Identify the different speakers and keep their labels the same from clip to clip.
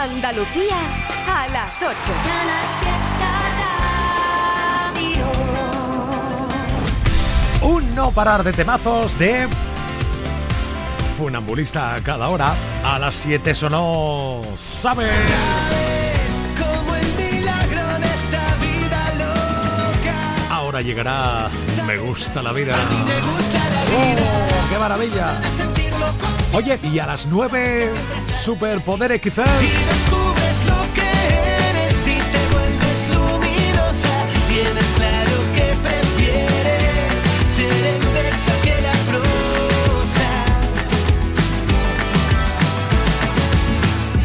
Speaker 1: Andalucía a las 8.
Speaker 2: Un no parar de temazos de funambulista a cada hora. A las 7 sonó, ¿sabes?
Speaker 3: Como el milagro de esta vida loca.
Speaker 2: Ahora llegará Me gusta la vida.
Speaker 3: Me gusta la vida.
Speaker 2: ¡Oh, qué maravilla! Oye, y a las 9, Superpoderes quizás.
Speaker 3: y descubres lo que eres y te vuelves luminosa. Tienes claro que prefieres ser el verso que la prosa.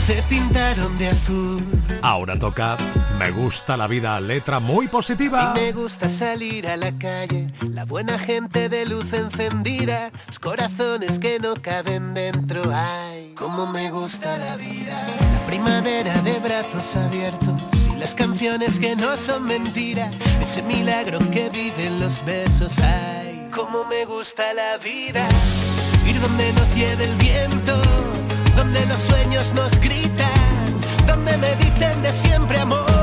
Speaker 3: Se pintaron de azul.
Speaker 2: Ahora toca Me gusta la vida, letra muy positiva.
Speaker 3: Y me gusta salir a la calle, la buena gente de luz encendida, los corazones que no caben dentro. Ay, cómo me gusta la vida. La primavera de brazos abiertos y las canciones que no son mentira, ese milagro que viven los besos. Ay, cómo me gusta la vida. Ir donde nos lleve el viento, donde los sueños nos gritan, donde me dicen de siempre amor.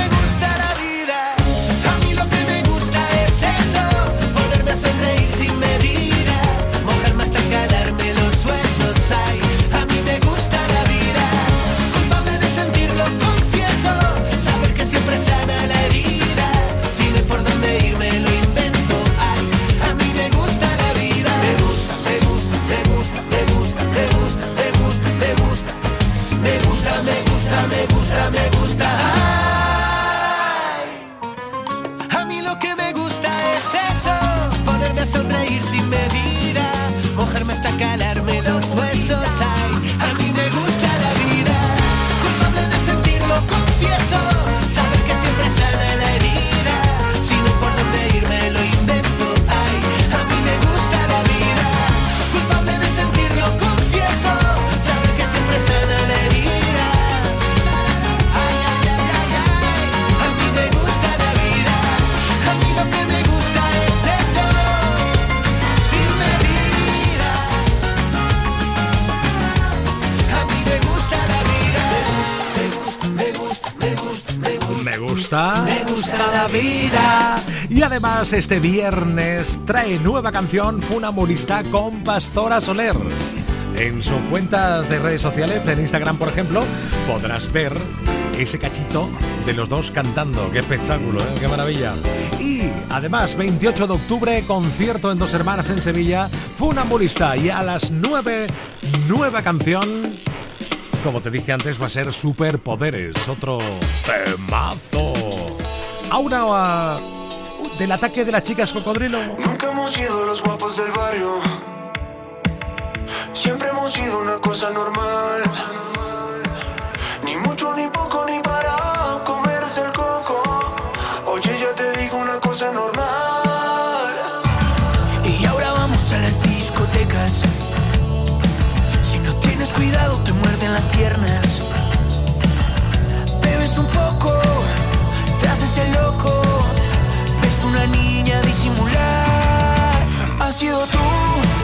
Speaker 2: Y además este viernes trae nueva canción Funambulista con Pastora Soler. En sus cuentas de redes sociales, en Instagram por ejemplo, podrás ver ese cachito de los dos cantando. ¡Qué espectáculo! ¿eh? ¡Qué maravilla! Y además, 28 de octubre, concierto en Dos Hermanas en Sevilla, Funambulista. Y a las 9, nueva canción. Como te dije antes, va a ser Superpoderes, otro temazo. Aura uh, del ataque de las chicas cocodrilo.
Speaker 4: Nunca hemos sido los guapos del barrio. Siempre hemos sido una cosa normal. Ni mucho, ni poco, ni para
Speaker 3: disimular. Ha sido tú,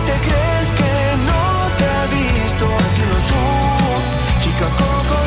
Speaker 3: te crees que no te ha visto. Ha sido tú, chica cocodrilo.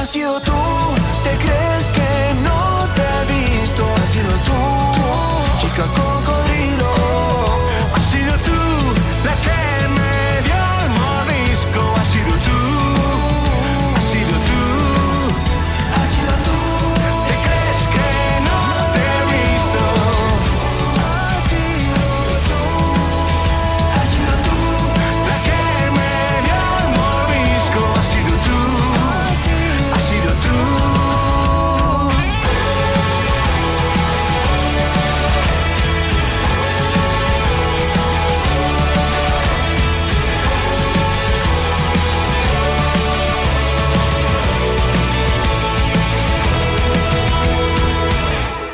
Speaker 4: Has sido tú, ¿te crees que no te he visto? Has sido tú, chica cocodrilo. Has sido tú la que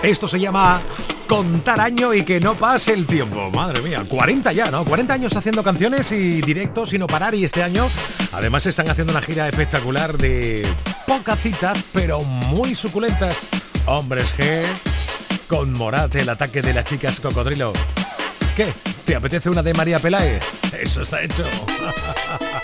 Speaker 2: Esto se llama contar año y que no pase el tiempo. Madre mía, 40 ya, ¿no? 40 años haciendo canciones y directos sin no parar y este año además están haciendo una gira espectacular de pocas citas pero muy suculentas. Hombres G con Morat, el ataque de las chicas cocodrilo. ¿Qué? ¿Te apetece una de María Peláez? Eso está hecho.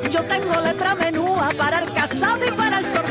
Speaker 5: Yo tengo letra menúa para el casado y para el sortero.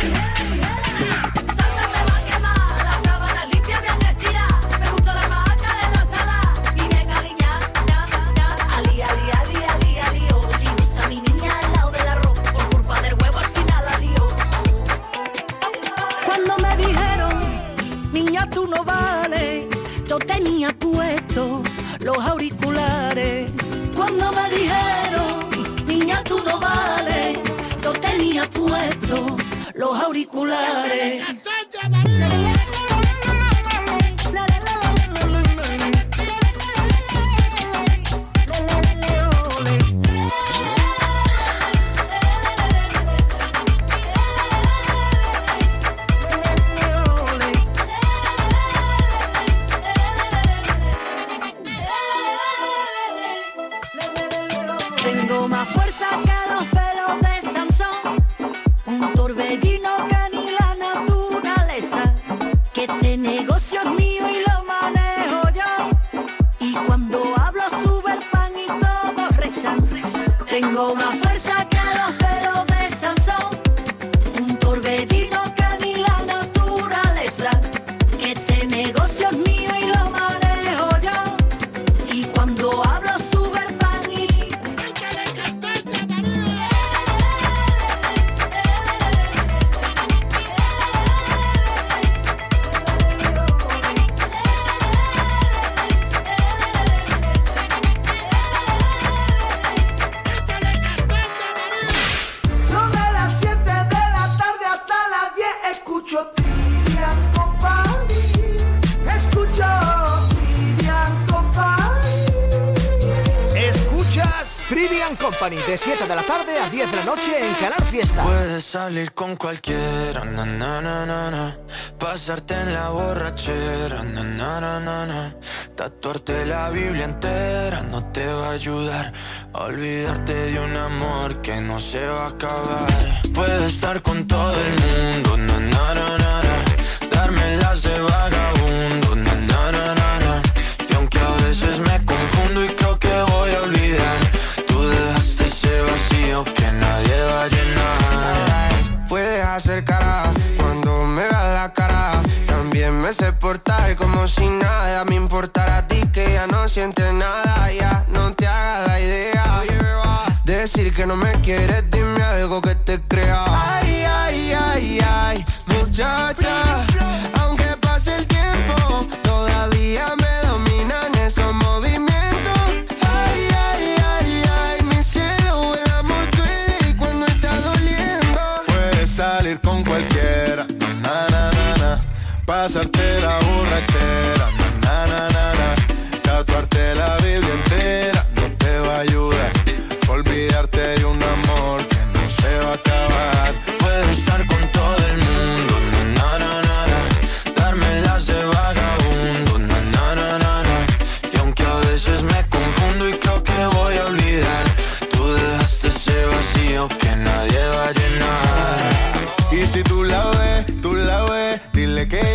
Speaker 5: Tengo más fuerza
Speaker 6: salir con cualquiera, na, na, na, pasarte en la borrachera, tatuarte la Biblia entera no te va a ayudar. Olvidarte de un amor que no se va a acabar. Puedes estar con todo el mundo,
Speaker 7: quieres, dime algo que te crea. Ay, ay, ay, ay, muchacha. Aunque pase el tiempo, todavía me dominan esos movimientos. Ay, ay, ay, ay, mi cielo, el amor duele cuando está doliendo.
Speaker 6: Puedes salir con cualquiera, na na na na, pasarte la borrachera, na na na na, tatuarte la Biblia entera no te va a ayudar, olvidarte de un amor que no se va a acabar. Puedes estar con todo el mundo, na na na,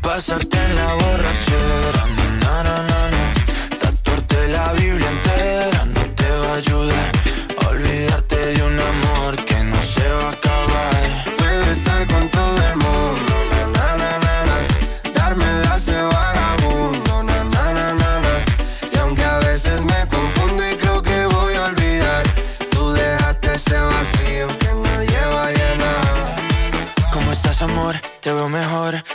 Speaker 6: Pasarte en la borrachera, na, na, na, na. Tatuarte la Biblia entera no te va a ayudar. Olvidarte de un amor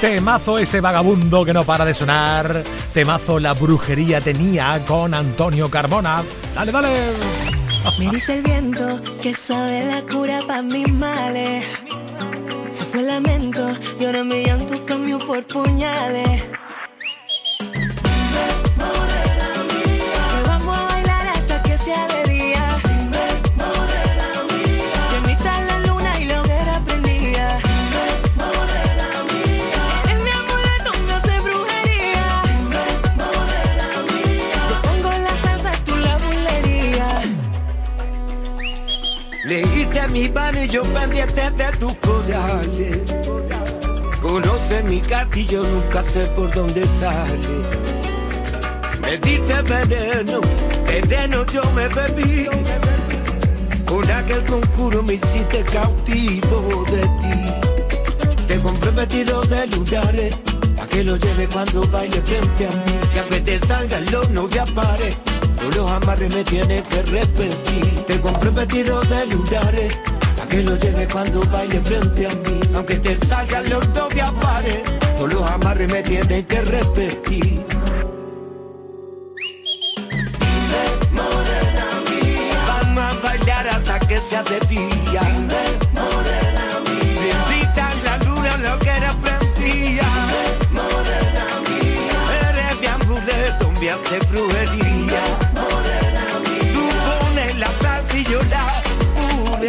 Speaker 2: Temazo este vagabundo que no para de sonar. Temazo la brujería tenía con Antonio Carmona. Dale, dale.
Speaker 5: Me dice el viento que sabe la cura para mis males. Se fue lamento y ahora mi llanto cambió por puñales. Mi
Speaker 3: mano y yo pendiente de tus corales. Conoce mi cartillo, nunca sé por dónde sale. Me diste veneno, veneno yo me bebí. Con aquel concurso me hiciste cautivo de ti. Te compré vestido de lunares, pa' que lo lleve cuando baile frente a mí. Que aunque te salga el horno ya no los amarres me tienes que repetir. Te compré vestido de lunares, pa' que lo lleves cuando baile frente a mí. Aunque te salgan los dos me apares, todos los amarres me tienen que repetir. Dime, morena vamos a bailar hasta que sea de día. Dime, morena mía, bendita la luna lo que era prendía. Morena mía, eres mi amuleto, me hace brujería.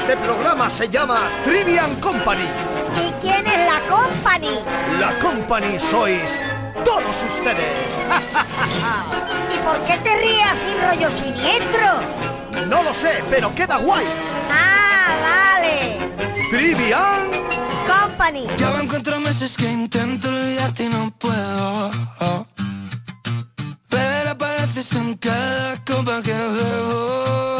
Speaker 8: Este programa se llama Trivian Company.
Speaker 9: ¿Y quién es la company?
Speaker 8: La Company sois todos ustedes.
Speaker 9: ¿Y por qué te ríes así rollo siniestro?
Speaker 8: No lo sé, pero queda guay.
Speaker 9: Ah, vale.
Speaker 8: Trivian
Speaker 9: Company.
Speaker 7: Ya van cuatro meses que intento olvidarte y no puedo. Pero apareces en cada copa que bebo.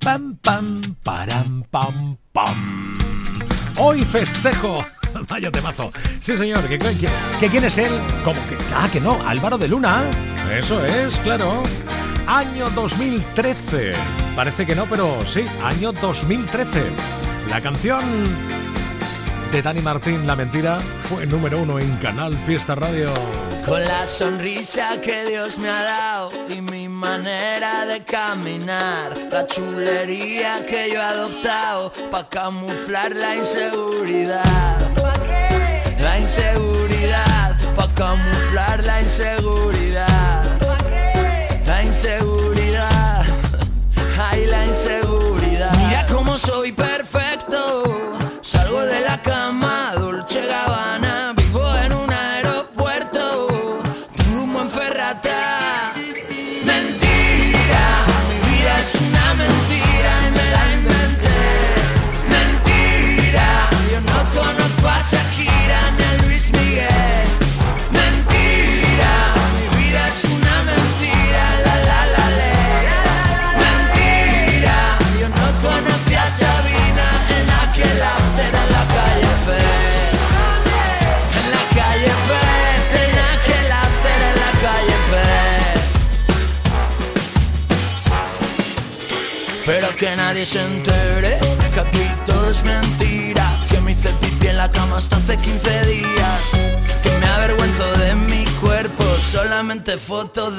Speaker 2: pam, pam, param, pam, pam. Hoy festejo. Vaya temazo. Sí, señor. ¿Que, quién es él? ¿Cómo que? Ah, que no. Álvaro de Luna. Eso es, claro. Año 2013. Parece que no, pero sí, año 2013. La canción de Dani Martín, La Mentira, fue número uno en Canal Fiesta Radio.
Speaker 3: Con la sonrisa que Dios me ha dado y mi manera de caminar, la chulería que yo he adoptado para camuflar la inseguridad. La inseguridad, pa'
Speaker 10: camuflar la inseguridad. La inseguridad, ay la inseguridad. Mira cómo soy perfecto, salgo de la cama,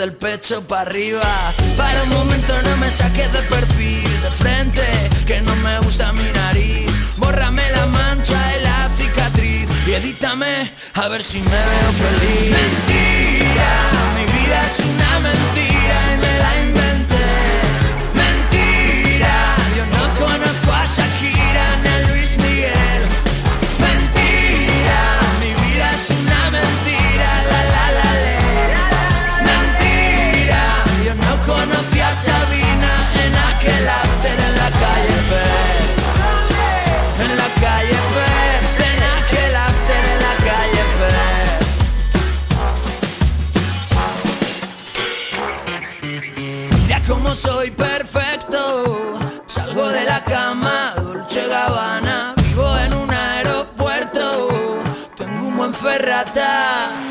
Speaker 10: del pecho para arriba. Para un momento no me saques de perfil De frente, que no me gusta mi nariz. Bórrame la mancha y la cicatriz Y edítame a ver si me veo feliz. Mentira, mi vida es una mentira y me la buen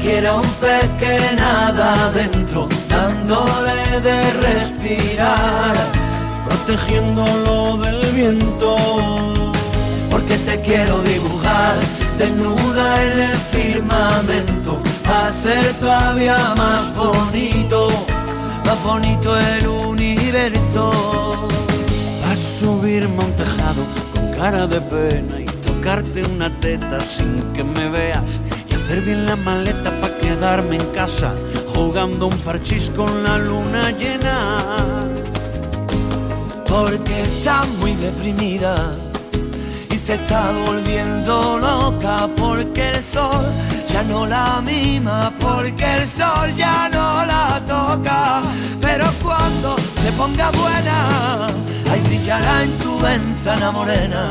Speaker 11: quiero un pez que nada adentro, dándole de respirar,
Speaker 12: protegiéndolo del viento.
Speaker 11: Porque te quiero dibujar desnuda en el firmamento, hacer todavía más bonito, más bonito el universo.
Speaker 12: A subirme a un tejado con cara de pena y tocarte una teta sin que me veas hacer bien la maleta para quedarme en casa jugando un parchís con la luna llena.
Speaker 11: Porque está muy deprimida y se está volviendo loca porque el sol ya no la mima, porque el sol ya no la toca. Pero cuando se ponga buena, ahí brillará en tu ventana morena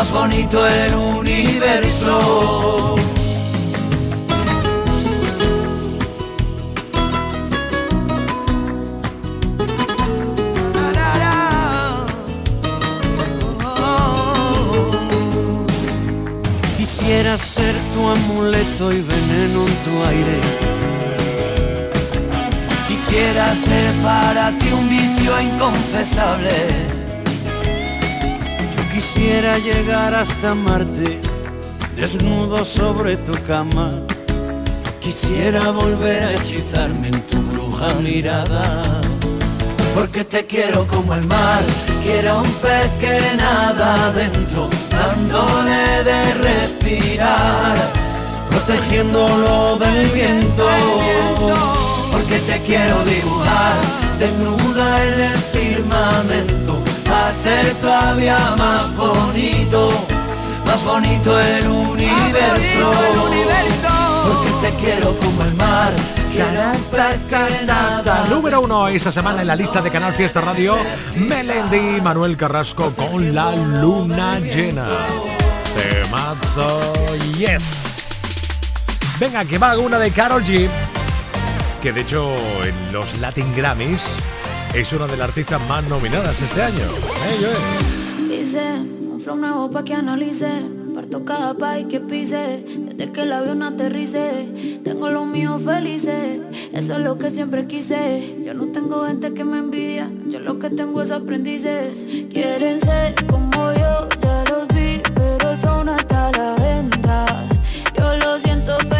Speaker 11: más bonito el universo.
Speaker 13: Quisiera ser tu amuleto y veneno en tu aire.
Speaker 14: Quisiera ser para ti un vicio inconfesable
Speaker 13: Quisiera llegar hasta Marte, desnudo sobre tu cama.
Speaker 14: Quisiera volver a hechizarme en tu bruja mirada. Porque te quiero como el mar, quiero un pez que nada adentro, dándole de respirar, protegiéndolo del viento. Porque te quiero dibujar, desnuda en el firmamento, ser todavía más bonito, más bonito el universo. Porque te quiero como el mar,
Speaker 2: Número uno esta semana en la lista de Canal Fiesta Radio, Melendi Manuel Carrasco con la luna llena. Temazo, yes. Venga, que va una de Carol G, que de hecho en los Latin Grammys es una de las artistas más nominadas este año. Ello es.
Speaker 15: Dice, un flow nuevo pa' que analice. Parto cada país que pise. Desde que el avión aterrice. Tengo los míos felices Eso es lo que siempre quise. Yo no tengo gente que me envidia. Yo lo que tengo es aprendices. Quieren ser como yo. Ya los vi Pero el flow no está a la venta. Yo lo siento pero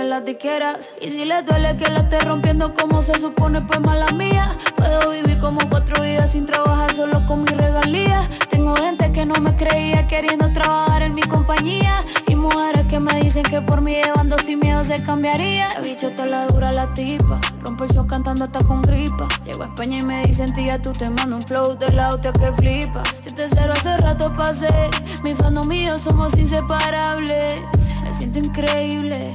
Speaker 15: Las diqueras. Y si les duele que la esté rompiendo como se supone, pues mala mía. Puedo vivir como cuatro vidas sin trabajar solo con mi regalía. Tengo gente que no me creía queriendo trabajar en mi compañía. Y mujeres que me dicen que por mí llevando sin miedo se cambiaría. El bicho está la dura la tipa. Rompo el show cantando hasta con gripa. Llego a España y me dicen, tía, tú te mando un flow de la hostia que flipa. Si te cero hace rato pasé. Mi fandom mío somos inseparables. Me siento increíble.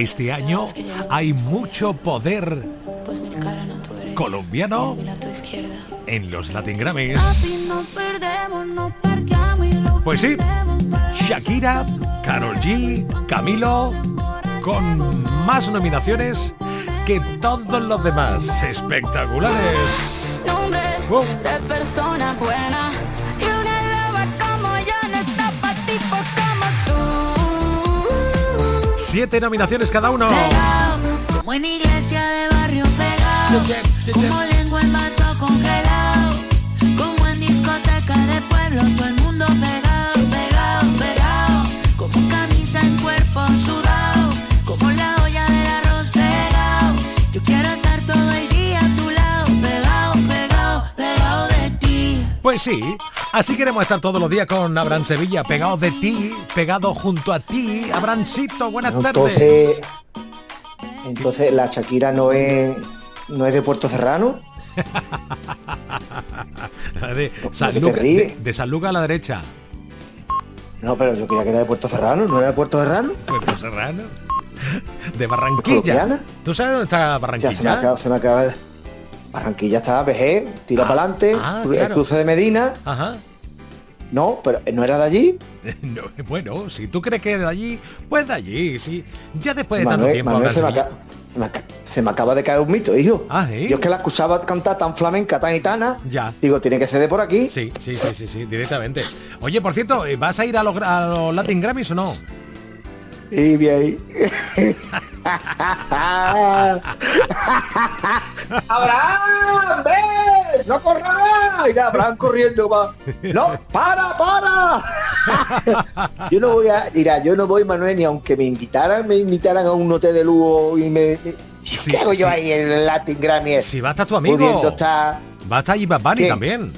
Speaker 2: Este año hay mucho poder
Speaker 15: Pues
Speaker 2: colombiano en los Latin Grammys. Pues sí, Shakira, Carol G, Camilo, con más nominaciones que todos los demás. Espectaculares.
Speaker 15: nombre
Speaker 2: Siete nominaciones cada uno.
Speaker 5: Como en iglesia de barrio pegado, como lengua en vaso congelado, como en discoteca de pueblo, todo el mundo pegado, pegado, pegado, como camisa en cuerpo sudado, como la olla del arroz pegado. Yo quiero estar todo el día a tu lado, pegado, pegado, pegado de ti.
Speaker 2: Pues sí, así queremos estar todos los días con Abraham Sevilla, pegados de ti, pegado junto a ti. Abrancito, buenas
Speaker 16: Entonces,
Speaker 2: tardes.
Speaker 16: entonces la Shakira no es no es de Puerto Serrano.
Speaker 2: de, San Luca- de- de San Lucas a la derecha.
Speaker 16: No, pero yo creía que era de Puerto Serrano, ¿no era de Puerto Serrano?
Speaker 2: Puerto Serrano. De Barranquilla. ¿Tú sabes dónde está
Speaker 16: Ya se me
Speaker 2: Barranquilla?
Speaker 16: acaba, se me acaba de... Barranquilla está vejez, tira
Speaker 2: Ah,
Speaker 16: para adelante,
Speaker 2: ah,
Speaker 16: el
Speaker 2: claro.
Speaker 16: cruce de Medina.
Speaker 2: Ajá.
Speaker 16: No, pero no era de allí.
Speaker 2: No, bueno, si tú crees que es de allí, pues de allí, sí. Ya después de tanto tiempo
Speaker 16: Manuel, se, me acaba, me aca- se me acaba de caer un mito, hijo.
Speaker 2: Ah, ¿sí?
Speaker 16: Yo es que la escuchaba cantar tan flamenca, tan gitana.
Speaker 2: Ya.
Speaker 16: Digo, tiene que ser de por aquí.
Speaker 2: Sí, sí, sí, sí, sí, directamente. Oye, por cierto, ¿vas a ir a los, a los Latin Grammys o no?
Speaker 16: Trivi ahí. ¡Abraham! ¡Ven! ¡No corras! Y Abraham corriendo va. ¡No! ¡Para, para! yo no voy a. Mira, yo no voy, Manuel, ni aunque me invitaran, me invitaran a un hotel de lujo y me. ¿Qué hago yo
Speaker 2: sí.
Speaker 16: ahí en el Latin Grammy?
Speaker 2: Si va a estar tu amigo. Va a estar allí Bad Bunny
Speaker 16: ¿Quién?
Speaker 2: también.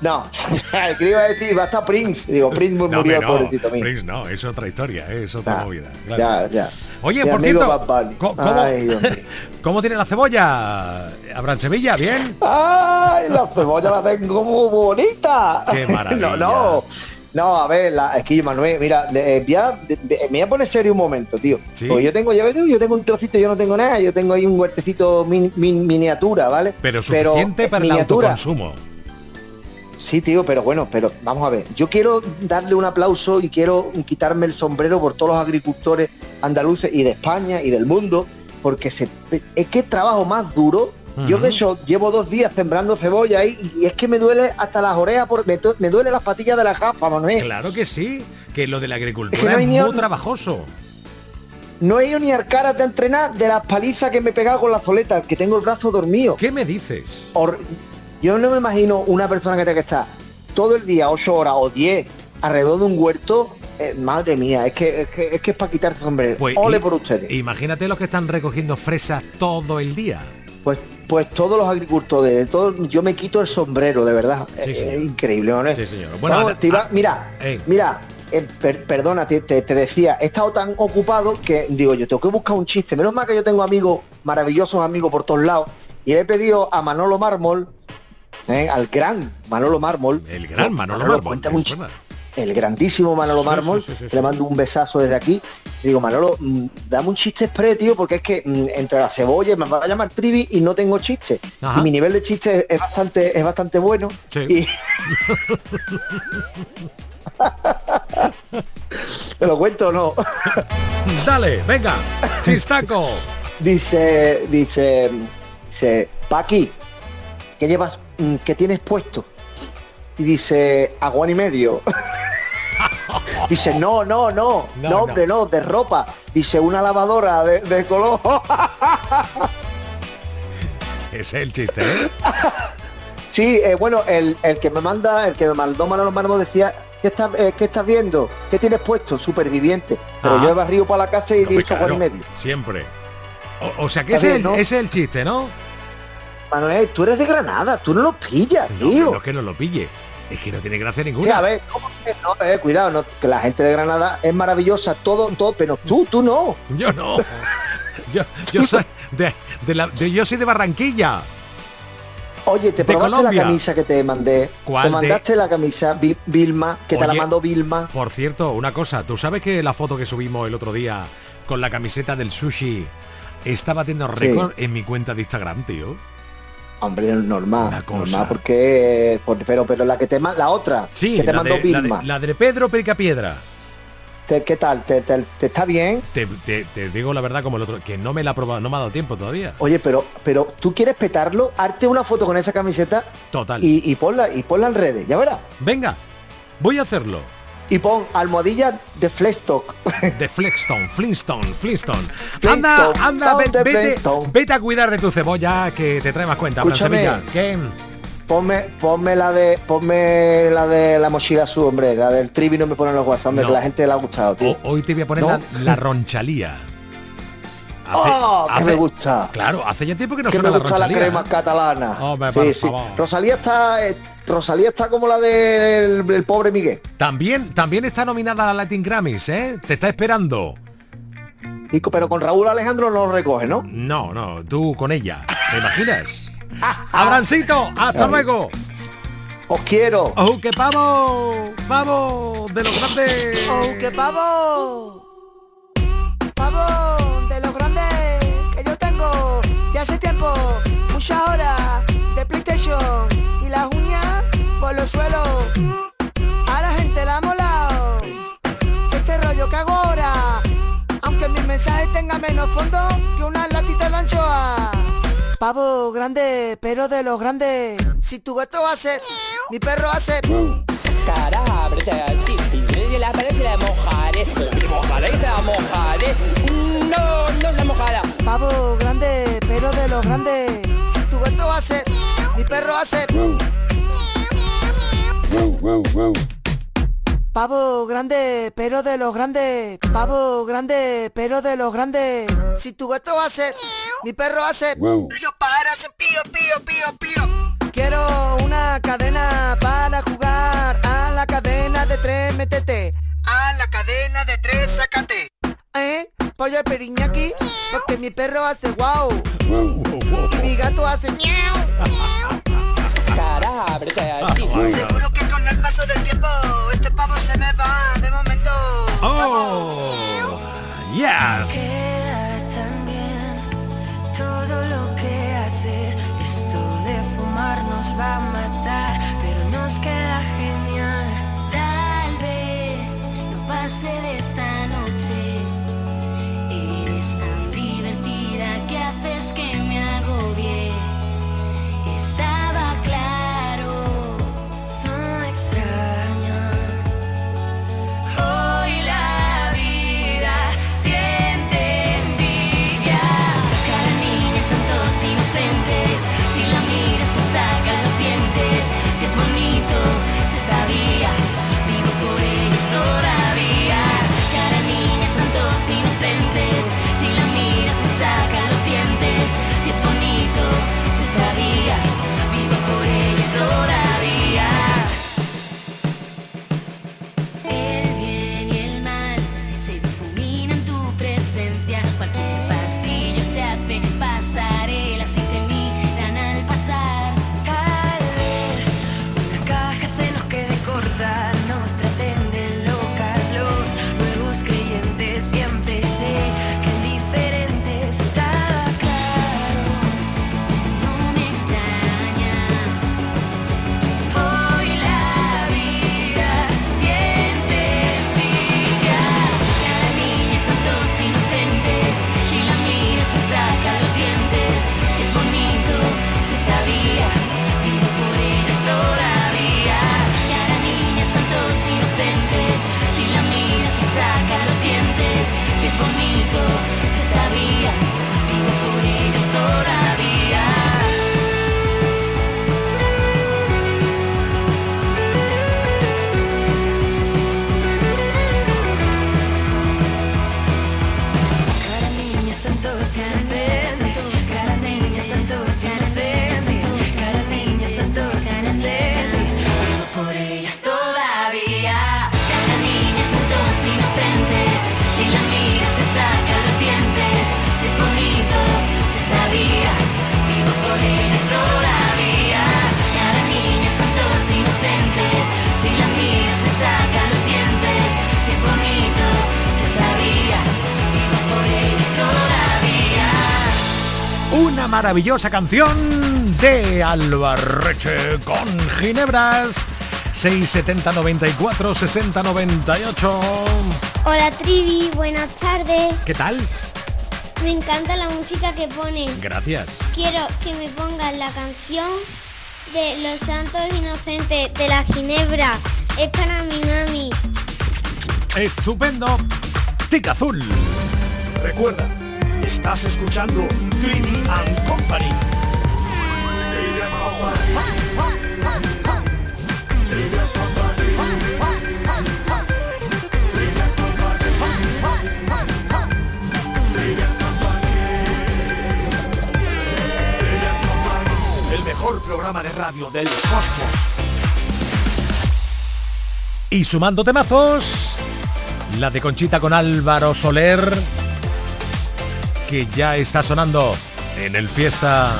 Speaker 16: No, el que iba a decir, va a estar Prince. Digo, Prince
Speaker 2: No,
Speaker 16: murió,
Speaker 2: no,
Speaker 16: pobrecito mío.
Speaker 2: Prince no, es otra historia, eh, es otra
Speaker 16: Ah,
Speaker 2: movida. claro.
Speaker 16: Ya, ya.
Speaker 2: Oye,
Speaker 16: Mi
Speaker 2: por cierto, ¿cómo,
Speaker 16: Ay.
Speaker 2: ¿cómo tiene la cebolla? ¿Abraham Sevilla? ¿Bien?
Speaker 16: ¡Ay, la cebolla la tengo muy bonita!
Speaker 2: Qué maravilla.
Speaker 16: no, no. No, a ver, la, es que yo, Manuel, mira, eh, voy a- de- de- me voy a poner serio un momento, tío.
Speaker 2: Sí.
Speaker 16: Porque yo tengo, ya ves tú, yo tengo un trocito, yo no tengo nada, yo tengo ahí un huertecito min- min- miniatura, ¿vale?
Speaker 2: Pero suficiente
Speaker 16: eh,
Speaker 2: para el autoconsumo.
Speaker 16: Sí, tío, pero bueno, pero vamos a ver. Yo quiero darle un aplauso y quiero quitarme el sombrero por todos los agricultores andaluces y de España y del mundo, porque se, es que trabajo más duro. Yo de hecho llevo dos días sembrando cebolla ahí y es que me duele hasta las orejas, por, me, me duele las patillas de la jafa, Manuel.
Speaker 2: Claro que sí, que lo de la
Speaker 16: Es que
Speaker 2: agricultura
Speaker 16: no
Speaker 2: es,
Speaker 16: ni
Speaker 2: muy trabajoso.
Speaker 16: No he ido ni al cara de entrenar de las palizas que me he pegado con la soleta, que tengo el brazo dormido.
Speaker 2: ¿Qué me dices?
Speaker 16: Hor- Yo no me imagino una persona que tenga que estar todo el día, 8 horas o 10, alrededor de un huerto. eh, madre mía, es que es, que, es, que es para quitarse sombrero.
Speaker 2: Pues
Speaker 16: Ole por ustedes.
Speaker 2: Imagínate los que están recogiendo fresas todo el día.
Speaker 16: Pues, pues todos los agricultores, todo, yo me quito el sombrero, de verdad.
Speaker 2: Sí,
Speaker 16: Es- increíble, ¿no?
Speaker 2: Sí, señor. Bueno,
Speaker 16: Vamos, te iba-
Speaker 2: ah,
Speaker 16: mira,
Speaker 2: eh.
Speaker 16: mira, eh, per- perdona, te, te- te decía, he estado tan ocupado que digo, yo tengo que buscar un chiste. Menos mal que yo tengo amigos, maravillosos amigos por todos lados. Y le he pedido a Manolo Mármol, eh, al gran Manolo Mármol.
Speaker 2: El gran
Speaker 16: no,
Speaker 2: Manolo Mármol, verdad.
Speaker 16: El grandísimo Manolo
Speaker 2: Sí,
Speaker 16: Mármol,
Speaker 2: sí, sí,
Speaker 16: le mando un besazo desde aquí. Digo, Manolo, mm, dame un chiste express, tío, porque es que mm, entre la cebolla me va a llamar Trivi y no tengo chiste.
Speaker 2: Ajá.
Speaker 16: Y mi nivel de chiste es bastante, es bastante bueno. Y... ¿Te lo cuento o no?
Speaker 2: Dale, venga, chistaco.
Speaker 16: dice, dice, dice, Paqui, ¿qué llevas, mm, qué tienes puesto? Y dice, aguán y medio. dice, no, no, no,
Speaker 2: No,
Speaker 16: no, hombre, no, de ropa. Dice, una lavadora de, de color.
Speaker 2: Es el chiste, ¿eh?
Speaker 16: sí, eh, bueno, el, el que me manda, el que me mandó Manolo Mármol decía, ¿qué estás, eh, ¿qué estás viendo? ¿Qué tienes puesto? Superviviente. Pero
Speaker 2: Ah.
Speaker 16: yo he barrido para la casa y he
Speaker 2: Hombre,
Speaker 16: dicho aguán y
Speaker 2: claro,
Speaker 16: medio.
Speaker 2: Siempre. O, o sea que ese
Speaker 16: bien,
Speaker 2: el,
Speaker 16: ¿no?
Speaker 2: ese es el chiste, ¿no?
Speaker 16: Manuel, tú eres de Granada, tú no lo pillas,
Speaker 2: No,
Speaker 16: tío.
Speaker 2: no es que no lo pille. Es que no tiene gracia
Speaker 16: Sí,
Speaker 2: ninguna.
Speaker 16: a ver, ¿cómo que no? Eh, cuidado, no, que la gente de Granada es maravillosa, todo, todo, pero tú, tú no.
Speaker 2: Yo no. Yo, yo soy de, de la, de- yo soy de Barranquilla.
Speaker 16: Oye, ¿te probaste
Speaker 2: Colombia.
Speaker 16: la camisa que te mandé?
Speaker 2: ¿Cuál
Speaker 16: Te
Speaker 2: de-
Speaker 16: mandaste la camisa, Vi- Vilma, que te la mandó Vilma.
Speaker 2: Por cierto, una cosa, ¿tú sabes que la foto que subimos el otro día con la camiseta del sushi estaba teniendo récord en mi cuenta de Instagram, tío?
Speaker 16: Hombre, normal,
Speaker 2: Una cosa.
Speaker 16: normal, porque, por- pero, pero la que te la otra,
Speaker 2: Sí,
Speaker 16: que te
Speaker 2: la
Speaker 16: mandó
Speaker 2: de, la, de, la de Pedro Piedra.
Speaker 16: te- ¿qué tal? ¿Te, te- te está bien?
Speaker 2: Te, te- te digo la verdad como el otro, que no me la ha probado, no me ha dado tiempo todavía.
Speaker 16: Oye, pero, pero tú quieres petarlo, harte una foto con esa camiseta
Speaker 2: Total.
Speaker 16: y, y ponla, y ponla en redes, ya verás.
Speaker 2: Venga, voy a hacerlo.
Speaker 16: Y pon almohadilla de Flestock.
Speaker 2: De Flexstone, Flintstone, Flintstone. Anda, anda, vete,
Speaker 16: Flintstone.
Speaker 2: vete a cuidar de tu cebolla que te trae más cuenta,
Speaker 16: Escúchame. Ponme, ponme la de, ponme la de la mochila azul, hombre, la del trivi no me ponen los WhatsApp, hombre,
Speaker 2: No.
Speaker 16: que la gente le ha gustado, tío.
Speaker 2: O- hoy te voy a poner
Speaker 16: ¿No?
Speaker 2: la, la ronchalía.
Speaker 16: ¡Oh, que me gusta!
Speaker 2: Claro, hace ya tiempo que no
Speaker 16: que
Speaker 2: suena
Speaker 16: me
Speaker 2: la
Speaker 16: gusta la
Speaker 2: ronchalía.
Speaker 16: crema
Speaker 2: ¿eh?
Speaker 16: catalana.
Speaker 2: Hombre,
Speaker 16: Sí,
Speaker 2: por
Speaker 16: sí.
Speaker 2: favor.
Speaker 16: Rosalía está, eh, Rosalía está como la del del pobre Miguel.
Speaker 2: También, también está nominada a la Latin Grammys, ¿eh? Te está esperando.
Speaker 16: Y pero con Raúl Alejandro no lo recoge, ¿no?
Speaker 2: No, no, tú con ella. ¿Te imaginas? Abrancito, hasta
Speaker 16: Ay.
Speaker 2: luego.
Speaker 16: Os quiero.
Speaker 2: ¡Oh, que pavo! ¡Vamos! ¡De los grandes!
Speaker 17: ¡Oh, qué pavo! ¡Pavo! De hace tiempo. Muchas horas de PlayStation y las uñas por los suelos. A la gente la ha molado. Este rollo que hago ahora. Aunque mis mensajes tengan menos fondo que una latita de anchoa. Pavo grande, pero de los grandes. Si tu gato hace, mi perro hace.
Speaker 18: Cara, ábrete así, y la pared se la mojaré. mojaré, se se mojaré. No, no se mojará.
Speaker 17: Pavo grande, pero de los grandes. Si tu gato hace, mi perro hace. Pavo grande, pero de los grandes. Pavo grande, pero de los grandes. Si tu gato hace, mi perro hace. Los pájaros hacen pío, pío, pío, pío. Quiero una cadena para jugar a la cadena Pollo el periñaki, porque mi perro hace guau. Y mi gato hace miau.
Speaker 18: Cara, ábrete así.
Speaker 17: Seguro que con el paso del tiempo este pavo se me va de momento.
Speaker 2: Oh, yes.
Speaker 13: Queda tan bien todo lo que haces. Esto de fumar nos va a matar, pero nos queda genial. Tal vez no pase de
Speaker 2: maravillosa canción de Albarreche con Ginebras. 670 94 60 98.
Speaker 19: Hola Trivi, buenas tardes.
Speaker 2: ¿Qué tal?
Speaker 19: Me encanta la música que ponen.
Speaker 2: Gracias.
Speaker 19: Quiero que me pongan la canción de Los Santos Inocentes de la Ginebra. Es para mi mami.
Speaker 2: Estupendo. Tic Azul.
Speaker 8: Recuerda, estás escuchando Trivi and Company. El mejor programa de radio del cosmos.
Speaker 2: Y sumando temazos, la de Conchita con Álvaro Soler, que ya está sonando en el fiesta.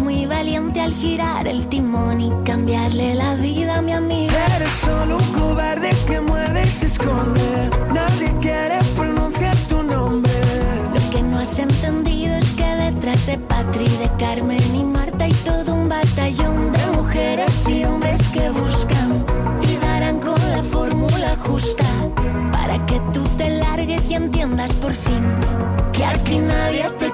Speaker 1: Muy valiente al girar el timón y cambiarle la vida a mi amiga.
Speaker 14: Eres solo un cobarde que muerde y se esconde. Nadie quiere pronunciar tu nombre.
Speaker 1: Lo que no has entendido es que detrás de Patri, de Carmen y Marta hay todo un batallón de mujeres y hombres que buscan y darán con la fórmula justa para que tú te largues y entiendas por fin que aquí nadie te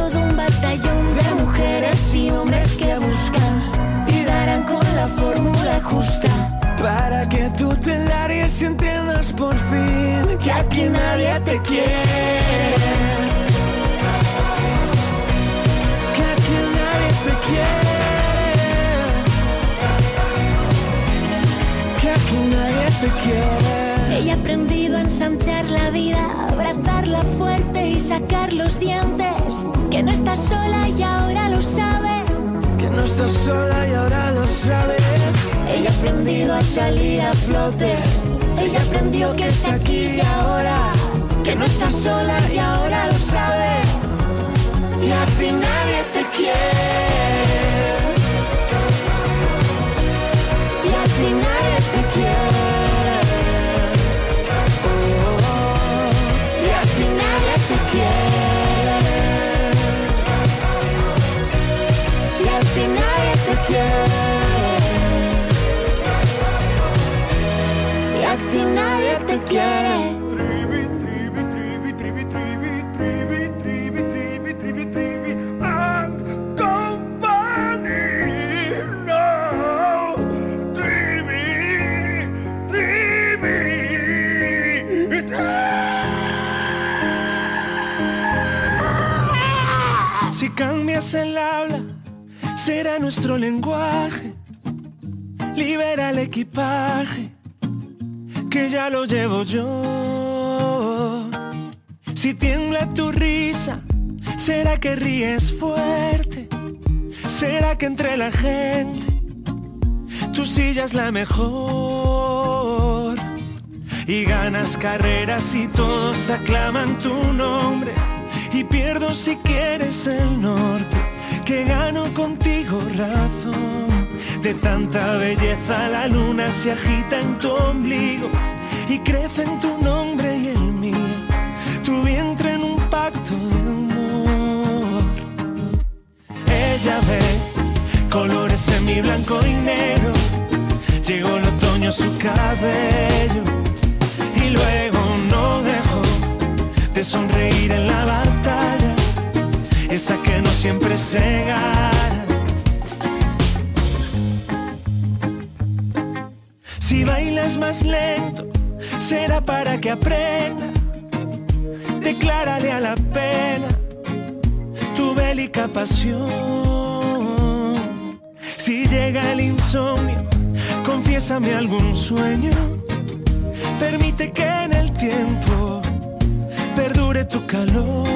Speaker 1: hombres que buscan y darán con la fórmula justa.
Speaker 14: Para que tú te largues y entiendas por fin que aquí nadie te quiere. Que aquí nadie te quiere. Que aquí nadie te quiere.
Speaker 1: Ella ha aprendido a ensanchar la vida, abrazarla fuerte y sacar los dientes. Que no estás sola y ahora lo sabe.
Speaker 14: No estás sola y ahora lo sabes.
Speaker 1: Ella ha aprendido a salir a flote. Ella aprendió que es aquí y ahora. Que no estás sola y ahora lo sabe.
Speaker 14: Y a nadie Si cambias el habla, será nuestro lenguaje. Libera el equipaje, que ya lo llevo yo. Si tiembla tu risa, será que ríes fuerte. Será que entre la gente tu silla es la mejor. Y ganas carreras y todos aclaman tu nombre. Y pierdo si quieres el norte, que gano contigo razón. De tanta belleza la luna se agita en tu ombligo y crece en tu nombre y el mío, tu vientre en un pacto de amor. Ella ve colores en mi blanco y negro, llegó el otoño su cabello y luego no de sonreír en la batalla, esa que no siempre se gana. Si bailas más lento, será para que aprenda. Declárale a la pena tu bélica pasión. Si llega el insomnio, confiésame algún sueño. Permite que en el tiempo perdure tu calor.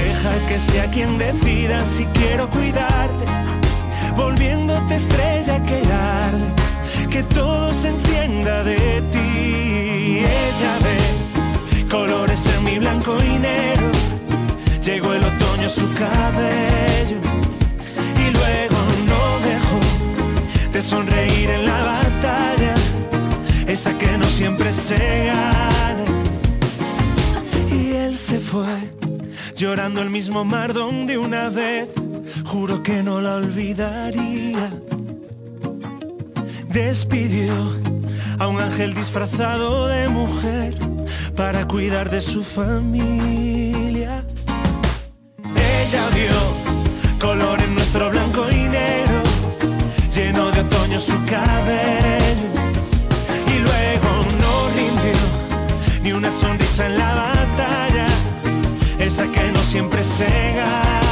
Speaker 14: Deja que sea quien decida si quiero cuidarte, volviéndote estrella que arde, que todo se entienda de ti. Ella ve colores en mi blanco y negro, llegó el otoño a su cabello y luego no dejó de sonreír en la batalla, esa que no siempre se gana. Se fue, llorando el mismo mar donde una vez juro que no la olvidaría. Despidió a un ángel disfrazado de mujer para cuidar de su familia. Ella vio color en nuestro blanco y negro, lleno de otoño su cabello. Y luego no rindió ni una sonrisa en la siempre se.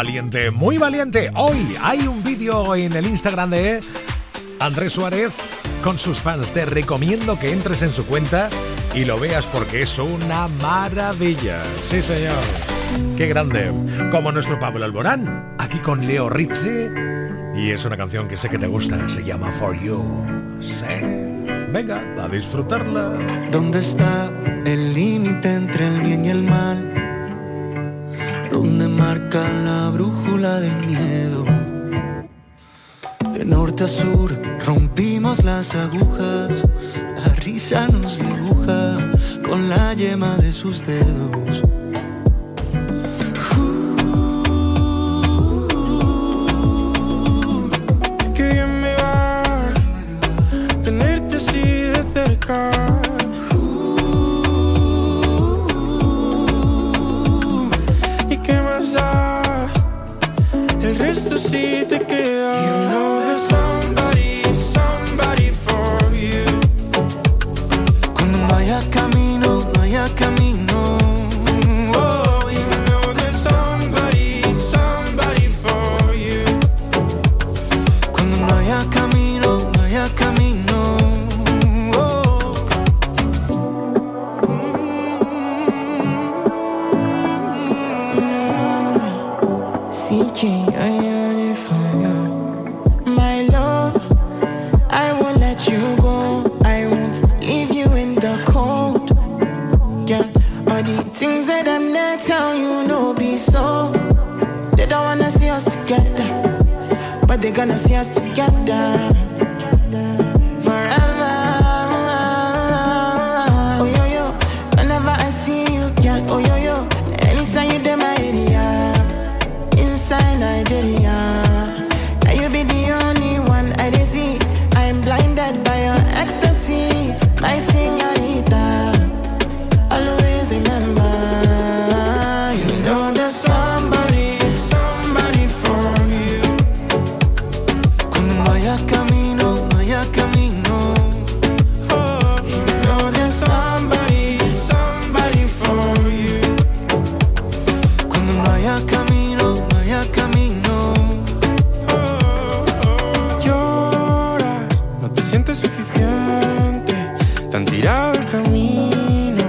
Speaker 14: Valiente,
Speaker 2: muy valiente. Hoy hay un vídeo en el Instagram de Andrés Suárez con sus fans. Te recomiendo que entres en su cuenta y lo veas porque es una maravilla. Sí, señor. Qué grande. Como nuestro Pablo Alborán, aquí con Leo Rizzi. Y es una canción que sé que te gusta. Se llama For You. Sí. Venga, a disfrutarla.
Speaker 20: ¿Dónde está el límite entre el bien y el mal? ¿Dónde marca la brújula del miedo? De norte a sur rompimos las agujas, la risa nos dibuja con la yema de sus dedos. Camino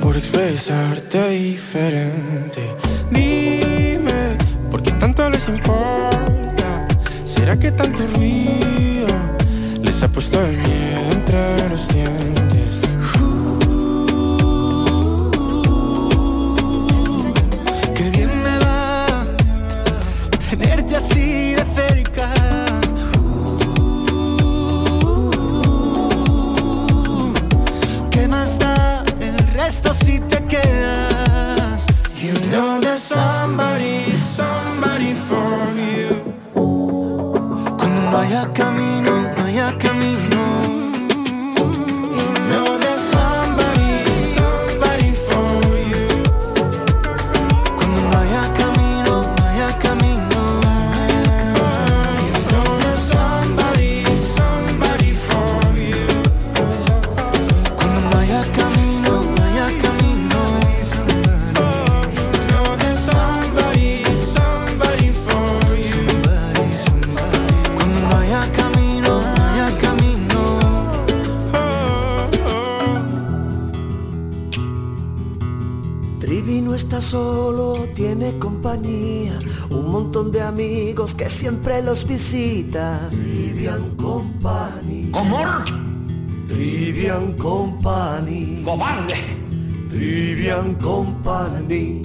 Speaker 21: por expresarte diferente. Dime, ¿por qué tanto les importa? ¿Será que tanto ruido les ha puesto el miedo entre los dientes?
Speaker 3: compañía, un montón de amigos que siempre los visita. Trivian Company.
Speaker 22: ¿Cómo?
Speaker 3: Trivian Company.
Speaker 22: ¡Cobarde!
Speaker 13: Trivian Company.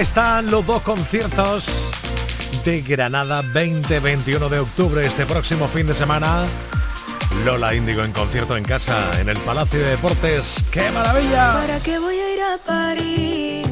Speaker 2: Están los dos conciertos de Granada 20-21 de octubre, este próximo fin de semana. Lola Índigo en concierto en casa, en el Palacio de Deportes. ¡Qué maravilla!
Speaker 23: ¿Para qué voy a ir a París?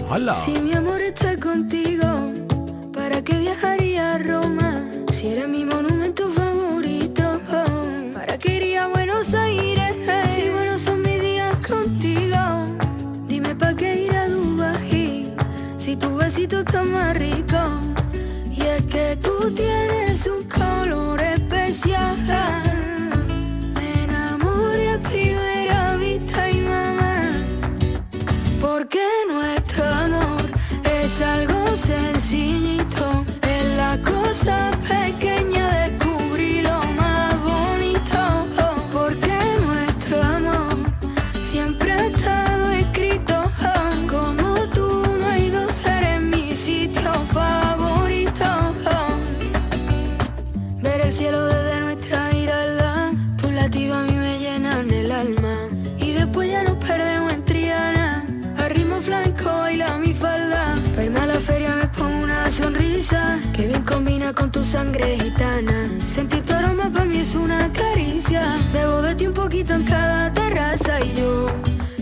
Speaker 23: a mí me llenan el alma. Y después ya nos perdemos en Triana. A ritmo flanco baila mi falda. Para a la feria me pongo una sonrisa. Que bien combina con tu sangre gitana. Sentir tu aroma para mí es una caricia. Debo de ti un poquito en cada terraza. Y yo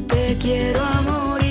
Speaker 23: te quiero amor.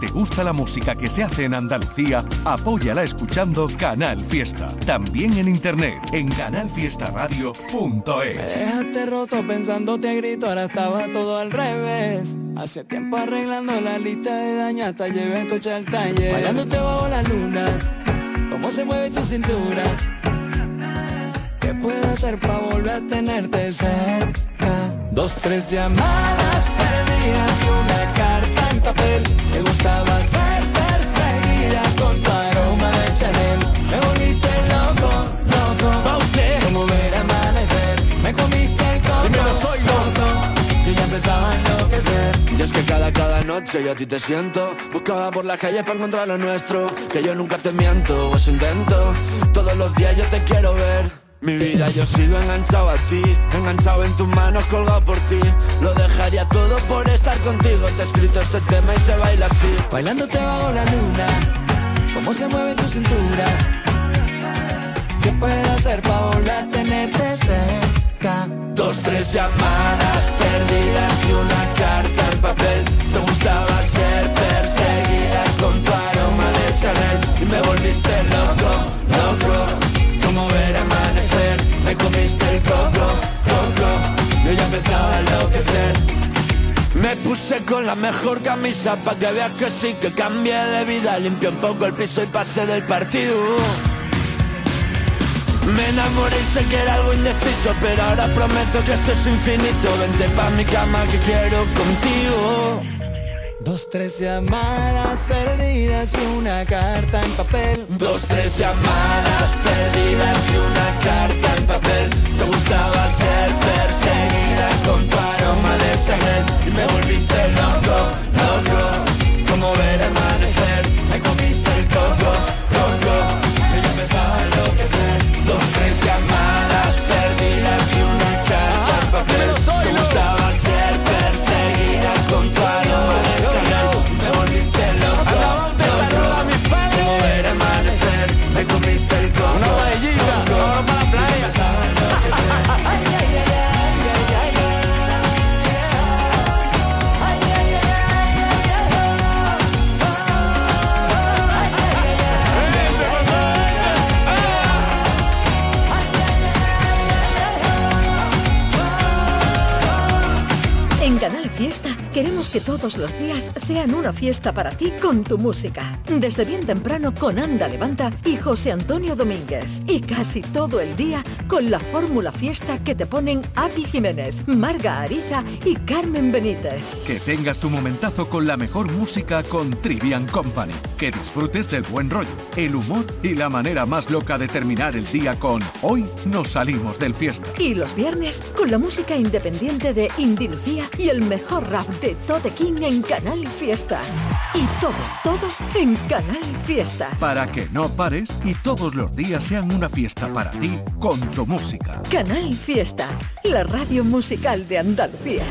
Speaker 24: Te gusta la música que se hace en Andalucía, apóyala escuchando Canal Fiesta. También en internet en canalfiestaradio.es.
Speaker 25: Déjate roto pensándote a grito, ahora estaba todo al revés. Hace tiempo arreglando la lista de daño hasta llevé el coche al taller. Bailándote bajo la luna, cómo se mueve tu cintura. ¿Qué puedo hacer para volver a tenerte cerca? Dos, tres llamadas perdidas papel. Me gustaba ser perseguida con tu aroma de Chanel. Me volviste loco, loco. Pa' Como ver amanecer. Me comiste el coco.
Speaker 10: Dímelo, soy
Speaker 25: loco. Yo ya empezaba a enloquecer.
Speaker 10: Y es que cada, cada noche yo a ti te siento Buscaba por la calle para encontrar lo nuestro Que yo nunca te miento, eso intento Todos los días yo te quiero ver mi vida yo sigo enganchado a ti Enganchado en tus manos, colgado por ti. Lo dejaría todo por estar contigo. Te he escrito este tema y se baila así.
Speaker 25: Bailándote bajo la luna Cómo se mueve tu cintura. ¿Qué puedo hacer para volver a tenerte cerca?
Speaker 10: Dos, tres llamadas perdidas y una carta en papel. Te gustaba ser empezaba me puse con la mejor camisa pa' que veas que sí que cambié de vida Limpié un poco el piso y pasé del partido. Me enamoré y sé que era algo indeciso Pero ahora prometo que esto es infinito. Vente pa' mi cama que quiero contigo
Speaker 25: Dos, tres llamadas perdidas y una carta en papel.
Speaker 10: Dos, tres llamadas perdidas y una carta en papel. Te gustaba ser perseguida con tu aroma de Chanel. Y me volviste loco, loco Como ver amanecer
Speaker 22: que todos los días sean una fiesta para ti con tu música. Desde bien temprano con Anda Levanta y José Antonio Domínguez. Y casi todo el día con la fórmula fiesta que te ponen Api Jiménez, Marga Ariza y Carmen Benítez.
Speaker 24: Que tengas tu momentazo con la mejor música con Trivian Company. Que disfrutes del buen rollo, el humor y la manera más loca de terminar el día con Hoy nos salimos del fiesta.
Speaker 22: Y los viernes con la música independiente de Indy Lucía y el mejor rap de Tote King en Canal Fiesta. Y todo, todo en Canal Fiesta.
Speaker 24: Para que no pares y todos los días sean una fiesta para ti con tu música.
Speaker 22: Canal Fiesta, la radio musical de Andalucía.